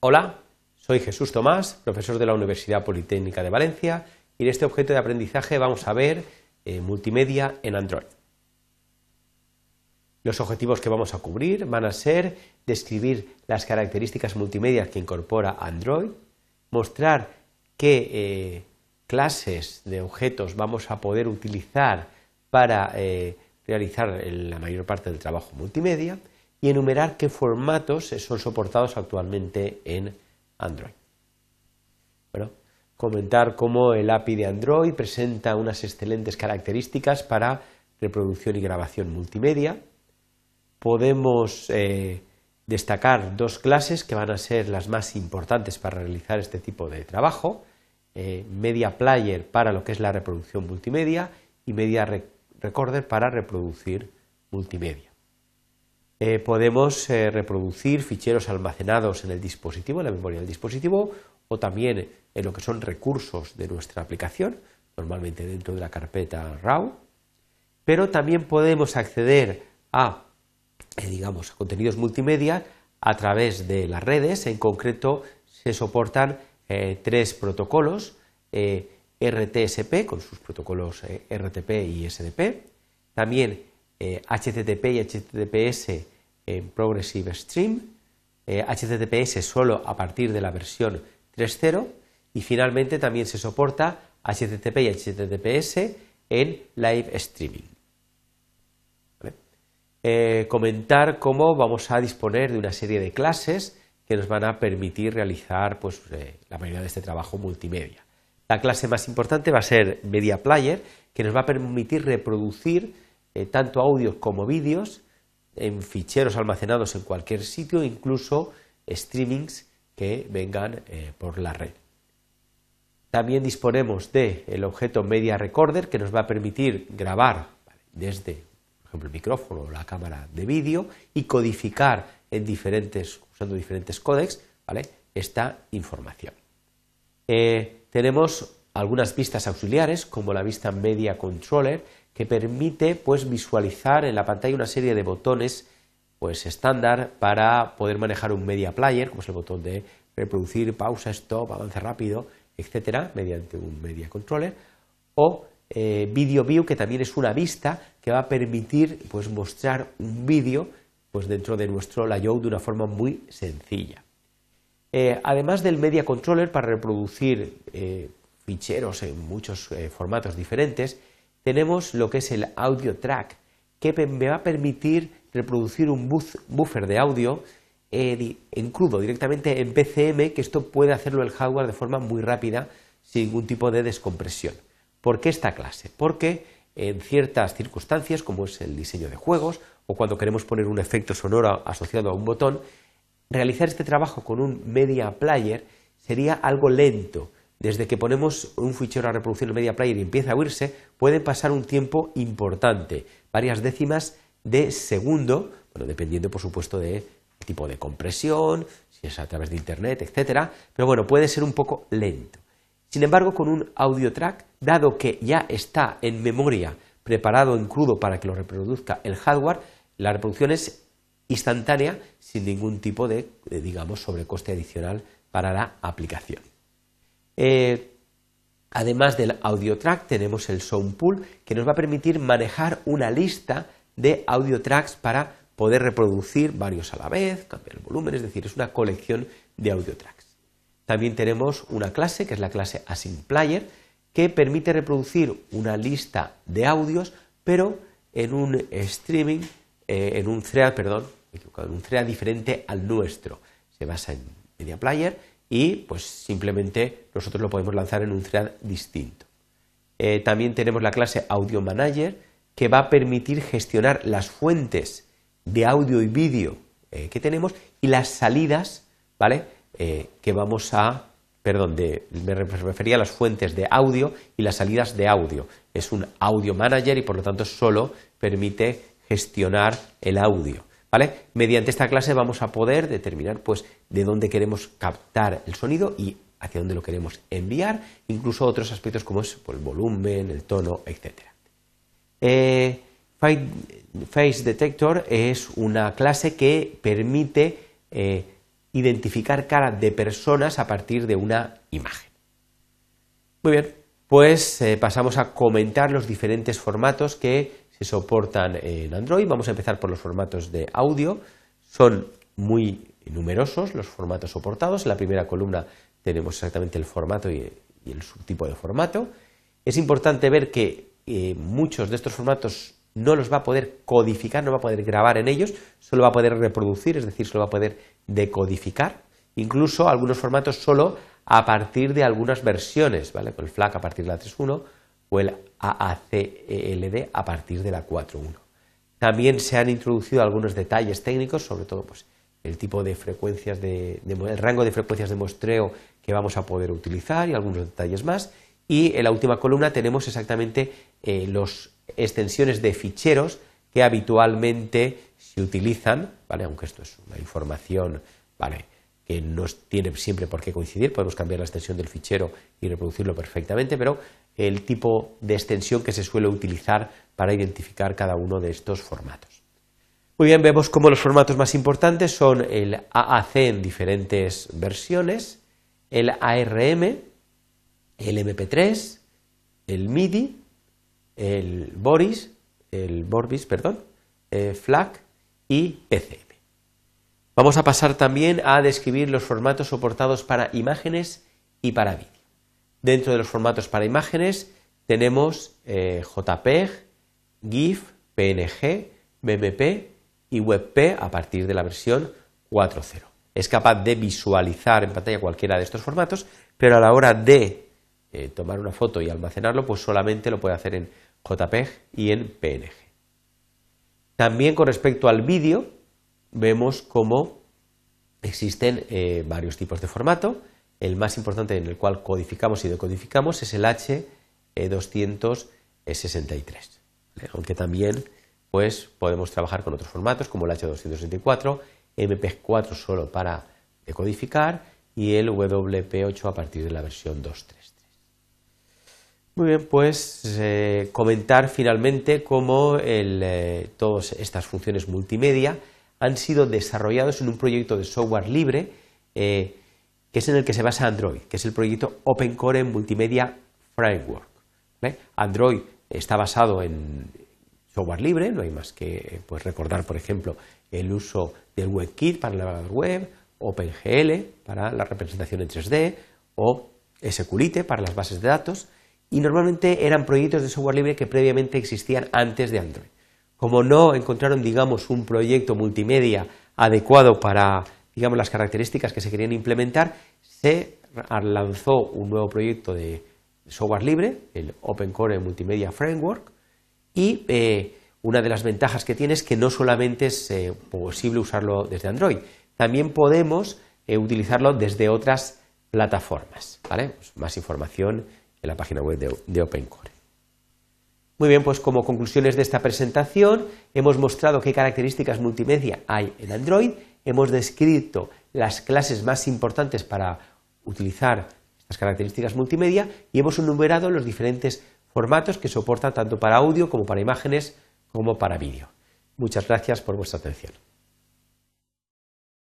Hola, soy Jesús Tomás, profesor de la Universidad Politécnica de Valencia, y en este objeto de aprendizaje vamos a ver eh, multimedia en Android. Los objetivos que vamos a cubrir van a ser describir las características multimedia que incorpora Android, mostrar qué eh, clases de objetos vamos a poder utilizar para eh, realizar la mayor parte del trabajo multimedia y enumerar qué formatos son soportados actualmente en Android. Bueno, comentar cómo el API de Android presenta unas excelentes características para reproducción y grabación multimedia. Podemos eh, destacar dos clases que van a ser las más importantes para realizar este tipo de trabajo. Eh, Media Player para lo que es la reproducción multimedia y Media Recorder para reproducir multimedia. Eh, podemos eh, reproducir ficheros almacenados en el dispositivo, en la memoria del dispositivo, o también en lo que son recursos de nuestra aplicación, normalmente dentro de la carpeta RAW, pero también podemos acceder a, eh, digamos, a contenidos multimedia a través de las redes, en concreto se soportan tres protocolos, RTSP con sus protocolos RTP y SDP, también HTTP y HTTPS en Progressive Stream, HTTPS eh, solo a partir de la versión 3.0 y finalmente también se soporta HTTP y HTTPS en Live Streaming. Eh, comentar cómo vamos a disponer de una serie de clases que nos van a permitir realizar pues, eh, la mayoría de este trabajo multimedia. La clase más importante va a ser Media Player, que nos va a permitir reproducir tanto audios como vídeos en ficheros almacenados en cualquier sitio, incluso streamings que vengan eh, por la red. También disponemos del el objeto Media Recorder que nos va a permitir grabar desde, por ejemplo, el micrófono o la cámara de vídeo y codificar en diferentes, usando diferentes códecs esta información. Eh, tenemos algunas vistas auxiliares como la vista Media Controller que permite pues, visualizar en la pantalla una serie de botones pues, estándar para poder manejar un media player, como es el botón de reproducir, pausa, stop, avance rápido, etcétera, mediante un media controller, o eh, Video View, que también es una vista que va a permitir pues, mostrar un vídeo pues, dentro de nuestro layout de una forma muy sencilla. Eh, además del media controller para reproducir eh, ficheros en muchos formatos diferentes, tenemos lo que es el audio track, que me va a permitir reproducir un buffer de audio en crudo, directamente en PCM, que esto puede hacerlo el hardware de forma muy rápida, sin ningún tipo de descompresión. ¿Por qué esta clase? Porque en ciertas circunstancias, como es el diseño de juegos, o cuando queremos poner un efecto sonoro asociado a un botón, realizar este trabajo con un media player sería algo lento, desde que ponemos un fichero a reproducir en Media Player y empieza a oírse, puede pasar un tiempo importante, varias décimas de segundo, bueno, dependiendo por supuesto del tipo de compresión, si es a través de internet, etcétera, pero bueno, puede ser un poco lento. Sin embargo, con un audio track, dado que ya está en memoria preparado en crudo para que lo reproduzca el hardware, la reproducción es instantánea sin ningún tipo de digamos, sobrecoste adicional para la aplicación. Eh, además del audio track, tenemos el sound pool que nos va a permitir manejar una lista de audio tracks para poder reproducir varios a la vez, cambiar el volumen, es decir, es una colección de audio tracks. También tenemos una clase que es la clase Async Player que permite reproducir una lista de audios, pero en un streaming, eh, en un thread, perdón, en un thread diferente al nuestro. Se basa en Media Player y pues simplemente nosotros lo podemos lanzar en un thread distinto. Eh, también tenemos la clase Audio Manager que va a permitir gestionar las fuentes de audio y vídeo eh, que tenemos y las salidas, ¿vale? Eh, que vamos a, perdón, me refería a las fuentes de audio y las salidas de audio. Es un Audio Manager y por lo tanto solo permite gestionar el audio. Mediante esta clase vamos a poder determinar pues, de dónde queremos captar el sonido y hacia dónde lo queremos enviar, incluso otros aspectos como es pues, el volumen, el tono, etc. Eh, Face Detector es una clase que permite eh, identificar cara de personas a partir de una imagen. Muy bien, pues eh, pasamos a comentar los diferentes formatos que se soportan en Android. Vamos a empezar por los formatos de audio. Son muy numerosos los formatos soportados. En la primera columna tenemos exactamente el formato y, el subtipo de formato. Es importante ver que eh, muchos de estos formatos no los va a poder codificar, no va a poder grabar en ellos, solo va a poder reproducir, es decir, solo va a poder decodificar. Incluso algunos formatos solo a partir de algunas versiones, ¿vale? Con el FLAC a partir de la 3.1 o el AACLD a partir de la 4.1. También se han introducido algunos detalles técnicos, sobre todo pues, el tipo de frecuencias de, el rango de frecuencias de muestreo que vamos a poder utilizar y algunos detalles más. Y en la última columna tenemos exactamente eh, las extensiones de ficheros que habitualmente se utilizan, ¿vale? aunque esto es una información ¿vale? Que no tiene siempre por qué coincidir, podemos cambiar la extensión del fichero y reproducirlo perfectamente, pero el tipo de extensión que se suele utilizar para identificar cada uno de estos formatos. Muy bien, vemos cómo los formatos más importantes son el AAC en diferentes versiones, el ARM, el MP3, el MIDI, el Boris, el Borbis, perdón, eh, FLAC y PCM. Vamos a pasar también a describir los formatos soportados para imágenes y para vídeo. Dentro de los formatos para imágenes tenemos eh, JPEG, GIF, PNG, BMP y WebP a partir de la versión 4.0. Es capaz de visualizar en pantalla cualquiera de estos formatos, pero a la hora de eh, tomar una foto y almacenarlo, pues solamente lo puede hacer en JPEG y en PNG. También con respecto al vídeo, vemos cómo existen eh, varios tipos de formato. El más importante en el cual codificamos y decodificamos es el H263. Aunque también pues podemos trabajar con otros formatos como el H264, MP4 solo para decodificar y el WP8 a partir de la versión 2.3.3. Muy bien, pues eh, comentar finalmente cómo eh, todas estas funciones multimedia han sido desarrollados en un proyecto de software libre eh, que es en el que se basa Android, que es el proyecto Open Core Multimedia Framework. Android está basado en, software libre, no hay más que pues, recordar, por ejemplo, el uso del WebKit para el navegador web, OpenGL para la representación en 3D o SQLite para las bases de datos y normalmente eran proyectos de software libre que previamente existían antes de Android. Como no encontraron, digamos, un proyecto multimedia adecuado para, digamos, las características que se querían implementar, se lanzó un nuevo proyecto de software libre, el Open Core Multimedia Framework, y eh, una de las ventajas que tiene es que no solamente es eh, posible usarlo desde Android, también podemos eh, utilizarlo desde otras plataformas. ¿vale? Pues más información en la página web de, de OpenCore. Muy bien, pues como conclusiones de esta presentación hemos mostrado qué características multimedia hay en Android, hemos descrito las clases más importantes para utilizar estas características multimedia y hemos enumerado los diferentes formatos que soporta tanto para audio como para imágenes como para vídeo. Muchas gracias por vuestra atención.